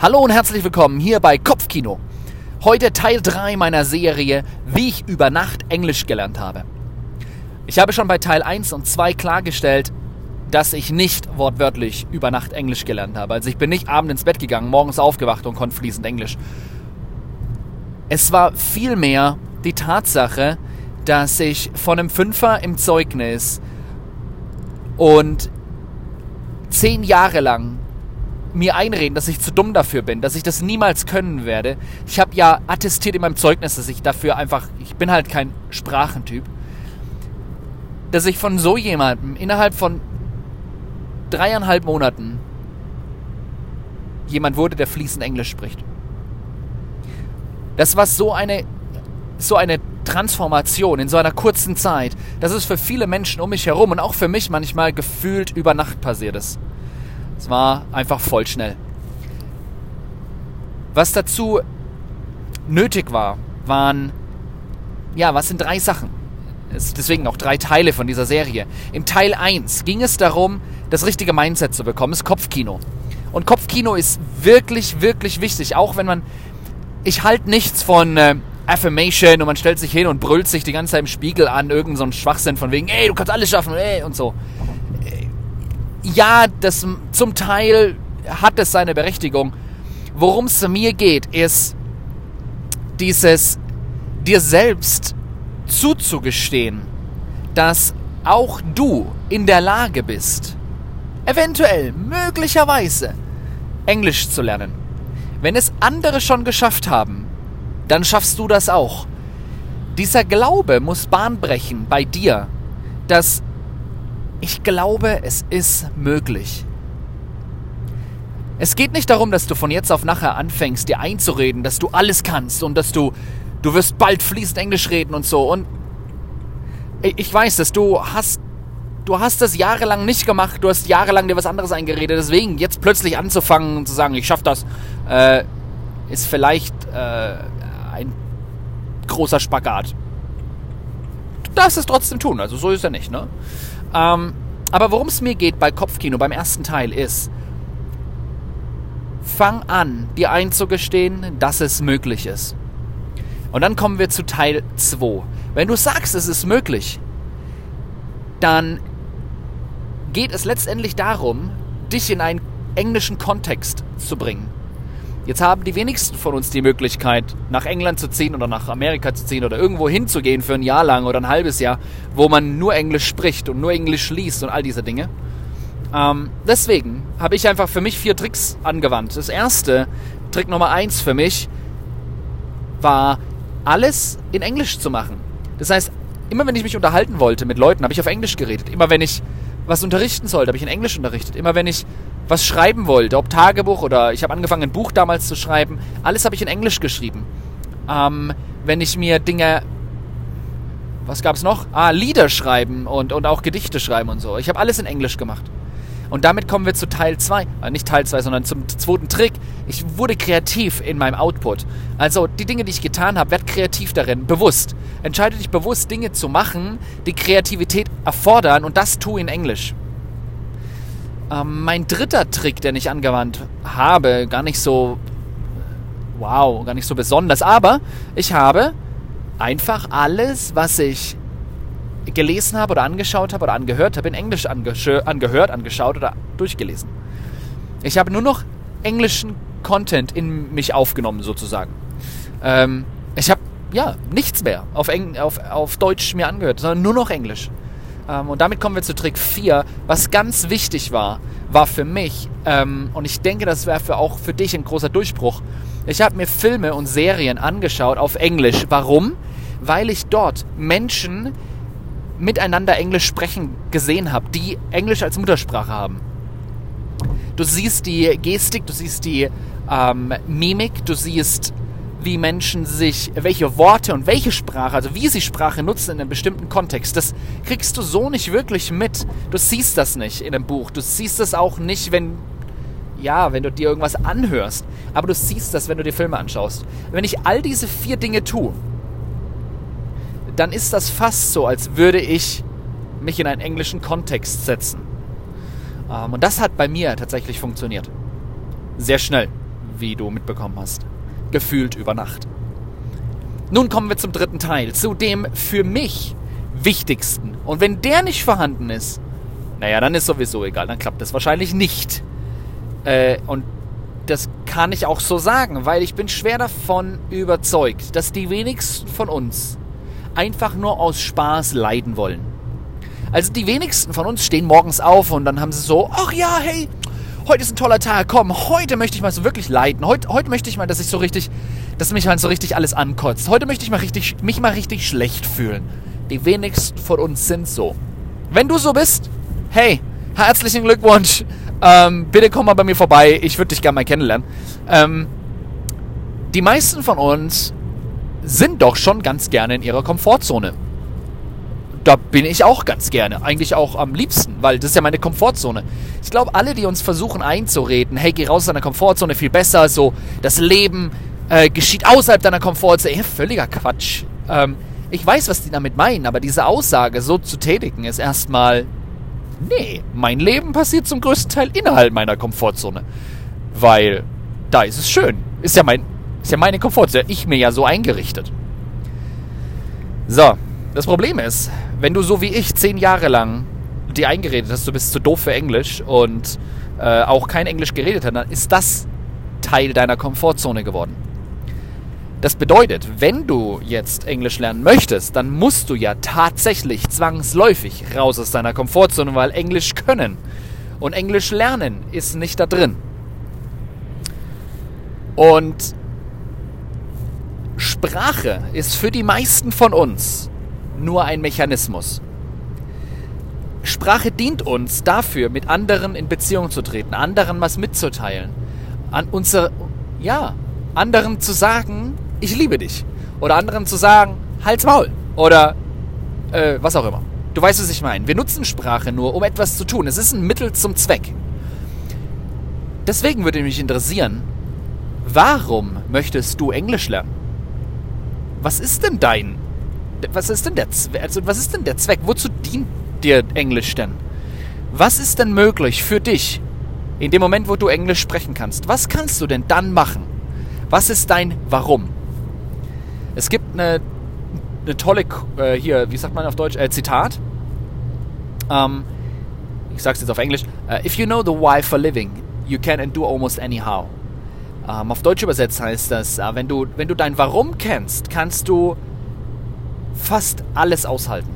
Hallo und herzlich willkommen hier bei Kopfkino. Heute Teil 3 meiner Serie, wie ich über Nacht Englisch gelernt habe. Ich habe schon bei Teil 1 und 2 klargestellt, dass ich nicht wortwörtlich über Nacht Englisch gelernt habe. Also ich bin nicht abend ins Bett gegangen, morgens aufgewacht und konnte fließend Englisch. Es war vielmehr die Tatsache, dass ich von einem Fünfer im Zeugnis und zehn Jahre lang mir einreden, dass ich zu dumm dafür bin, dass ich das niemals können werde. Ich habe ja attestiert in meinem Zeugnis, dass ich dafür einfach, ich bin halt kein Sprachentyp, dass ich von so jemandem innerhalb von dreieinhalb Monaten jemand wurde, der fließend Englisch spricht. Das war so eine, so eine Transformation in so einer kurzen Zeit, dass es für viele Menschen um mich herum und auch für mich manchmal gefühlt über Nacht passiert ist. Es war einfach voll schnell. Was dazu nötig war, waren, ja, was sind drei Sachen? Es deswegen auch drei Teile von dieser Serie. Im Teil 1 ging es darum, das richtige Mindset zu bekommen, das Kopfkino. Und Kopfkino ist wirklich, wirklich wichtig, auch wenn man, ich halte nichts von äh, Affirmation und man stellt sich hin und brüllt sich die ganze Zeit im Spiegel an, irgend so Schwachsinn von wegen, ey, du kannst alles schaffen, ey, und so ja, das, zum Teil hat es seine Berechtigung. Worum es mir geht, ist dieses dir selbst zuzugestehen, dass auch du in der Lage bist, eventuell, möglicherweise, Englisch zu lernen. Wenn es andere schon geschafft haben, dann schaffst du das auch. Dieser Glaube muss Bahn brechen bei dir, dass ich glaube, es ist möglich. Es geht nicht darum, dass du von jetzt auf nachher anfängst, dir einzureden, dass du alles kannst und dass du, du wirst bald fließend Englisch reden und so. Und ich weiß, dass du hast, du hast das jahrelang nicht gemacht, du hast jahrelang dir was anderes eingeredet. Deswegen jetzt plötzlich anzufangen und zu sagen, ich schaff das, äh, ist vielleicht äh, ein großer Spagat. Du darfst es trotzdem tun, also so ist er nicht, ne? Ähm, aber worum es mir geht bei Kopfkino, beim ersten Teil, ist, fang an, dir einzugestehen, dass es möglich ist. Und dann kommen wir zu Teil 2. Wenn du sagst, es ist möglich, dann geht es letztendlich darum, dich in einen englischen Kontext zu bringen. Jetzt haben die wenigsten von uns die Möglichkeit, nach England zu ziehen oder nach Amerika zu ziehen oder irgendwo hinzugehen für ein Jahr lang oder ein halbes Jahr, wo man nur Englisch spricht und nur Englisch liest und all diese Dinge. Ähm, deswegen habe ich einfach für mich vier Tricks angewandt. Das erste, Trick Nummer eins für mich, war alles in Englisch zu machen. Das heißt, immer wenn ich mich unterhalten wollte mit Leuten, habe ich auf Englisch geredet. Immer wenn ich was unterrichten sollte, habe ich in Englisch unterrichtet. Immer wenn ich was schreiben wollte, ob Tagebuch oder ich habe angefangen, ein Buch damals zu schreiben, alles habe ich in Englisch geschrieben. Ähm, wenn ich mir Dinge, was gab es noch? Ah, Lieder schreiben und, und auch Gedichte schreiben und so. Ich habe alles in Englisch gemacht. Und damit kommen wir zu Teil 2. Äh, nicht Teil 2, sondern zum zweiten Trick. Ich wurde kreativ in meinem Output. Also die Dinge, die ich getan habe, werd kreativ darin, bewusst. Entscheide dich bewusst, Dinge zu machen, die Kreativität erfordern und das tu in Englisch. Ähm, mein dritter Trick, den ich angewandt habe, gar nicht so, wow, gar nicht so besonders, aber ich habe einfach alles, was ich gelesen habe oder angeschaut habe oder angehört habe, in Englisch angehört, angeschaut oder durchgelesen. Ich habe nur noch englischen Content in mich aufgenommen, sozusagen. Ähm, ich habe ja nichts mehr auf, Eng auf, auf Deutsch mir angehört, sondern nur noch Englisch. Ähm, und damit kommen wir zu Trick 4. Was ganz wichtig war, war für mich, ähm, und ich denke, das wäre auch für dich ein großer Durchbruch. Ich habe mir Filme und Serien angeschaut auf Englisch. Warum? Weil ich dort Menschen miteinander Englisch sprechen gesehen habe, die Englisch als Muttersprache haben. Du siehst die Gestik, du siehst die ähm, Mimik, du siehst wie Menschen sich, welche Worte und welche Sprache, also wie sie Sprache nutzen in einem bestimmten Kontext, das kriegst du so nicht wirklich mit. Du siehst das nicht in einem Buch. Du siehst das auch nicht, wenn, ja, wenn du dir irgendwas anhörst. Aber du siehst das, wenn du dir Filme anschaust. Wenn ich all diese vier Dinge tue, dann ist das fast so, als würde ich mich in einen englischen Kontext setzen. Ähm, und das hat bei mir tatsächlich funktioniert. Sehr schnell wie du mitbekommen hast. Gefühlt über Nacht. Nun kommen wir zum dritten Teil, zu dem für mich wichtigsten. Und wenn der nicht vorhanden ist, naja, dann ist sowieso egal, dann klappt das wahrscheinlich nicht. Äh, und das kann ich auch so sagen, weil ich bin schwer davon überzeugt, dass die wenigsten von uns einfach nur aus Spaß leiden wollen. Also die wenigsten von uns stehen morgens auf und dann haben sie so, ach ja, hey, heute ist ein toller Tag, komm, heute möchte ich mal so wirklich leiden. Heute, heute möchte ich mal, dass ich so richtig, dass mich mal so richtig alles ankotzt. Heute möchte ich mal richtig, mich mal richtig schlecht fühlen. Die wenigsten von uns sind so. Wenn du so bist, hey, herzlichen Glückwunsch. Ähm, bitte komm mal bei mir vorbei. Ich würde dich gerne mal kennenlernen. Ähm, die meisten von uns sind doch schon ganz gerne in ihrer Komfortzone. Da bin ich auch ganz gerne. Eigentlich auch am liebsten, weil das ist ja meine Komfortzone. Ich glaube, alle, die uns versuchen einzureden, hey, geh raus aus deiner Komfortzone, viel besser, so, das Leben äh, geschieht außerhalb deiner Komfortzone. Ja, völliger Quatsch. Ähm, ich weiß, was die damit meinen, aber diese Aussage so zu tätigen, ist erstmal Nee, mein Leben passiert zum größten Teil innerhalb meiner Komfortzone. Weil da ist es schön. Ist ja, mein, ist ja meine Komfortzone. Ich mir ja so eingerichtet. So, das Problem ist, wenn du so wie ich zehn Jahre lang dir eingeredet hast, du bist zu doof für Englisch und äh, auch kein Englisch geredet hast, dann ist das Teil deiner Komfortzone geworden. Das bedeutet, wenn du jetzt Englisch lernen möchtest, dann musst du ja tatsächlich zwangsläufig raus aus deiner Komfortzone, weil Englisch können und Englisch lernen ist nicht da drin. Und Sprache ist für die meisten von uns nur ein Mechanismus. Sprache dient uns dafür, mit anderen in Beziehung zu treten, anderen was mitzuteilen, an unser, ja, anderen zu sagen, ich liebe dich. Oder anderen zu sagen, halt's Maul. Oder äh, was auch immer. Du weißt, was ich meine. Wir nutzen Sprache nur, um etwas zu tun. Es ist ein Mittel zum Zweck. Deswegen würde mich interessieren, warum möchtest du Englisch lernen? Was ist denn dein, was ist denn der, also was ist denn der Zweck? Wozu dient dir Englisch denn? Was ist denn möglich für dich in dem Moment, wo du Englisch sprechen kannst? Was kannst du denn dann machen? Was ist dein Warum? Es gibt eine, eine tolle, äh, hier, wie sagt man auf Deutsch, äh, Zitat. Ähm, ich sag's jetzt auf Englisch. Uh, If you know the why for living, you can and do almost anyhow. Ähm, auf Deutsch übersetzt heißt das, äh, wenn, du, wenn du dein Warum kennst, kannst du fast alles aushalten.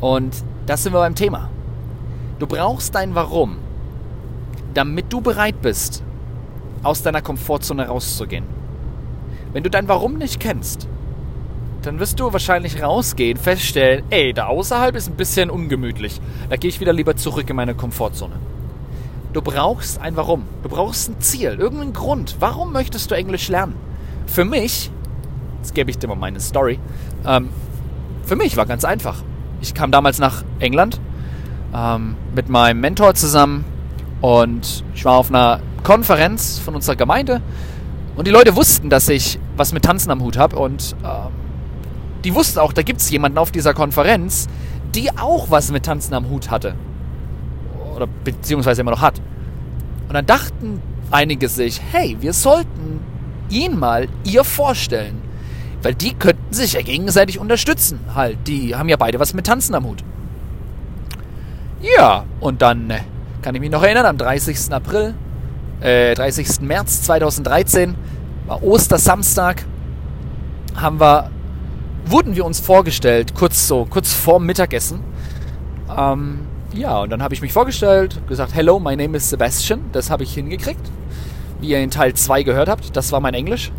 Und das sind wir beim Thema. Du brauchst dein Warum, damit du bereit bist, aus deiner Komfortzone rauszugehen. Wenn du dein Warum nicht kennst, dann wirst du wahrscheinlich rausgehen, feststellen, ey, da außerhalb ist ein bisschen ungemütlich. Da gehe ich wieder lieber zurück in meine Komfortzone. Du brauchst ein Warum. Du brauchst ein Ziel, irgendeinen Grund. Warum möchtest du Englisch lernen? Für mich, jetzt gebe ich dir mal meine Story, ähm, für mich war ganz einfach. Ich kam damals nach England ähm, mit meinem Mentor zusammen und ich war auf einer Konferenz von unserer Gemeinde und die Leute wussten, dass ich was mit Tanzen am Hut habe. Und äh, die wussten auch, da gibt es jemanden auf dieser Konferenz, die auch was mit Tanzen am Hut hatte. Oder beziehungsweise immer noch hat. Und dann dachten einige sich, hey, wir sollten ihn mal ihr vorstellen. Weil die könnten sich ja gegenseitig unterstützen. Halt, die haben ja beide was mit Tanzen am Hut. Ja, und dann äh, kann ich mich noch erinnern, am 30. April äh, 30. März 2013, war Ostersamstag, haben wir, wurden wir uns vorgestellt, kurz so, kurz vor Mittagessen. Ähm, ja, und dann habe ich mich vorgestellt, gesagt, hello, my name is Sebastian. Das habe ich hingekriegt. Wie ihr in Teil 2 gehört habt, das war mein Englisch.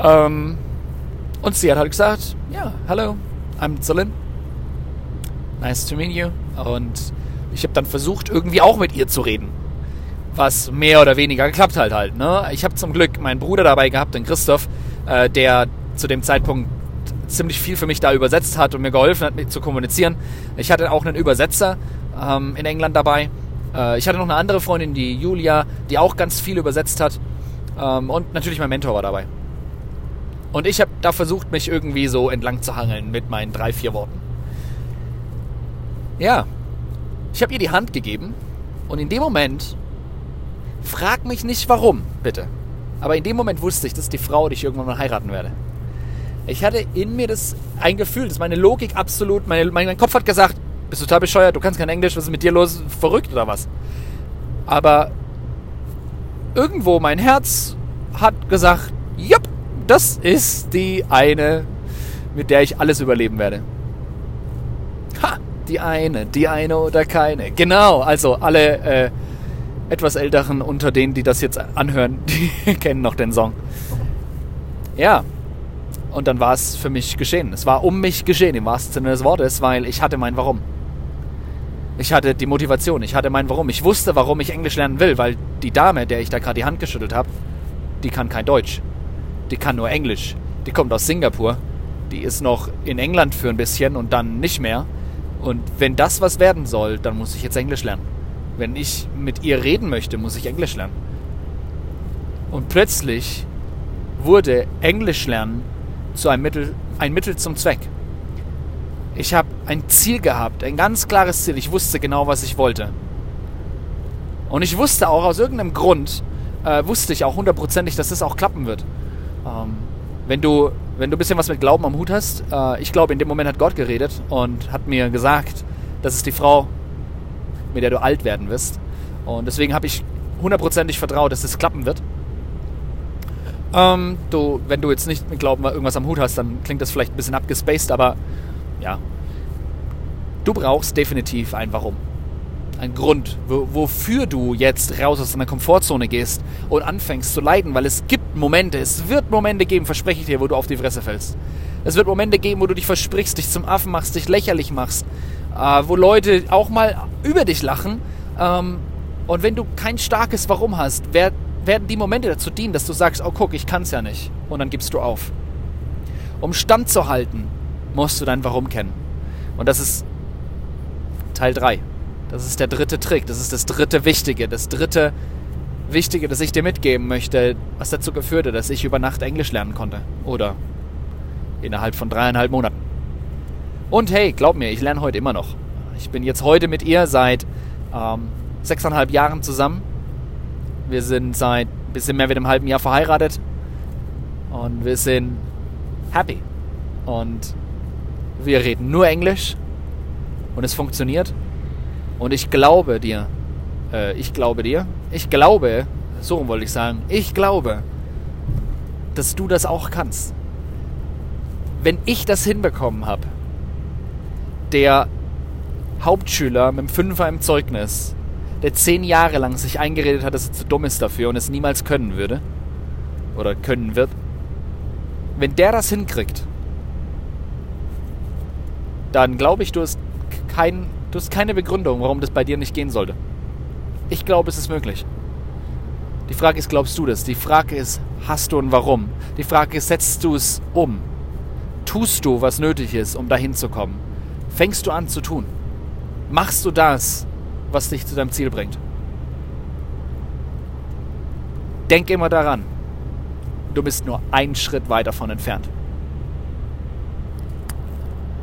Ähm, und sie hat halt gesagt, ja, hello, I'm Zolin. Nice to meet you. Und ich habe dann versucht, irgendwie auch mit ihr zu reden was mehr oder weniger geklappt hat halt. Ne? Ich habe zum Glück meinen Bruder dabei gehabt, den Christoph, äh, der zu dem Zeitpunkt ziemlich viel für mich da übersetzt hat und mir geholfen hat, mit zu kommunizieren. Ich hatte auch einen Übersetzer ähm, in England dabei. Äh, ich hatte noch eine andere Freundin, die Julia, die auch ganz viel übersetzt hat. Ähm, und natürlich mein Mentor war dabei. Und ich habe da versucht, mich irgendwie so entlang zu hangeln mit meinen drei, vier Worten. Ja, ich habe ihr die Hand gegeben und in dem Moment Frag mich nicht warum, bitte. Aber in dem Moment wusste ich, das ist die Frau, die ich irgendwann mal heiraten werde. Ich hatte in mir das ein Gefühl, dass meine Logik absolut, meine, mein Kopf hat gesagt, bist du total bescheuert, du kannst kein Englisch, was ist mit dir los? Verrückt oder was? Aber irgendwo mein Herz hat gesagt, das ist die eine, mit der ich alles überleben werde. Ha, die eine, die eine oder keine. Genau, also alle äh, etwas Älteren unter denen, die das jetzt anhören, die kennen noch den Song. Ja, und dann war es für mich geschehen. Es war um mich geschehen, im wahrsten Sinne des Wortes, weil ich hatte mein Warum. Ich hatte die Motivation, ich hatte mein Warum. Ich wusste, warum ich Englisch lernen will, weil die Dame, der ich da gerade die Hand geschüttelt habe, die kann kein Deutsch. Die kann nur Englisch. Die kommt aus Singapur. Die ist noch in England für ein bisschen und dann nicht mehr. Und wenn das was werden soll, dann muss ich jetzt Englisch lernen. Wenn ich mit ihr reden möchte, muss ich Englisch lernen. Und plötzlich wurde Englisch lernen zu einem Mittel, ein Mittel zum Zweck. Ich habe ein Ziel gehabt, ein ganz klares Ziel. Ich wusste genau, was ich wollte. Und ich wusste auch aus irgendeinem Grund, äh, wusste ich auch hundertprozentig, dass das auch klappen wird. Ähm, wenn du wenn du ein bisschen was mit Glauben am Hut hast, äh, ich glaube, in dem Moment hat Gott geredet und hat mir gesagt, das ist die Frau, mit der du alt werden wirst. Und deswegen habe ich hundertprozentig vertraut, dass es klappen wird. Ähm, du, wenn du jetzt nicht mit Glauben irgendwas am Hut hast, dann klingt das vielleicht ein bisschen abgespaced, aber ja. Du brauchst definitiv ein Warum ein Grund, wofür du jetzt raus aus deiner Komfortzone gehst und anfängst zu leiden, weil es gibt Momente, es wird Momente geben, verspreche ich dir, wo du auf die Fresse fällst. Es wird Momente geben, wo du dich versprichst, dich zum Affen machst, dich lächerlich machst, äh, wo Leute auch mal über dich lachen. Ähm, und wenn du kein starkes Warum hast, werden die Momente dazu dienen, dass du sagst, oh guck, ich kann es ja nicht. Und dann gibst du auf. Um Stand zu halten, musst du dein Warum kennen. Und das ist Teil 3. Das ist der dritte Trick, das ist das dritte Wichtige, das dritte Wichtige, das ich dir mitgeben möchte, was dazu geführt hat, dass ich über Nacht Englisch lernen konnte. Oder innerhalb von dreieinhalb Monaten. Und hey, glaub mir, ich lerne heute immer noch. Ich bin jetzt heute mit ihr seit ähm, sechseinhalb Jahren zusammen. Wir sind seit ein bisschen mehr wie einem halben Jahr verheiratet. Und wir sind happy. Und wir reden nur Englisch. Und es funktioniert. Und ich glaube dir, äh, ich glaube dir, ich glaube, so wollte ich sagen, ich glaube, dass du das auch kannst. Wenn ich das hinbekommen habe, der Hauptschüler mit dem Fünfer im Zeugnis, der zehn Jahre lang sich eingeredet hat, dass er zu dumm ist dafür und es niemals können würde, oder können wird, wenn der das hinkriegt, dann glaube ich, du hast kein Du hast keine Begründung, warum das bei dir nicht gehen sollte. Ich glaube, es ist möglich. Die Frage ist, glaubst du das? Die Frage ist, hast du ein Warum? Die Frage ist, setzt du es um? Tust du, was nötig ist, um dahin zu kommen? Fängst du an zu tun? Machst du das, was dich zu deinem Ziel bringt? Denk immer daran, du bist nur einen Schritt weit davon entfernt.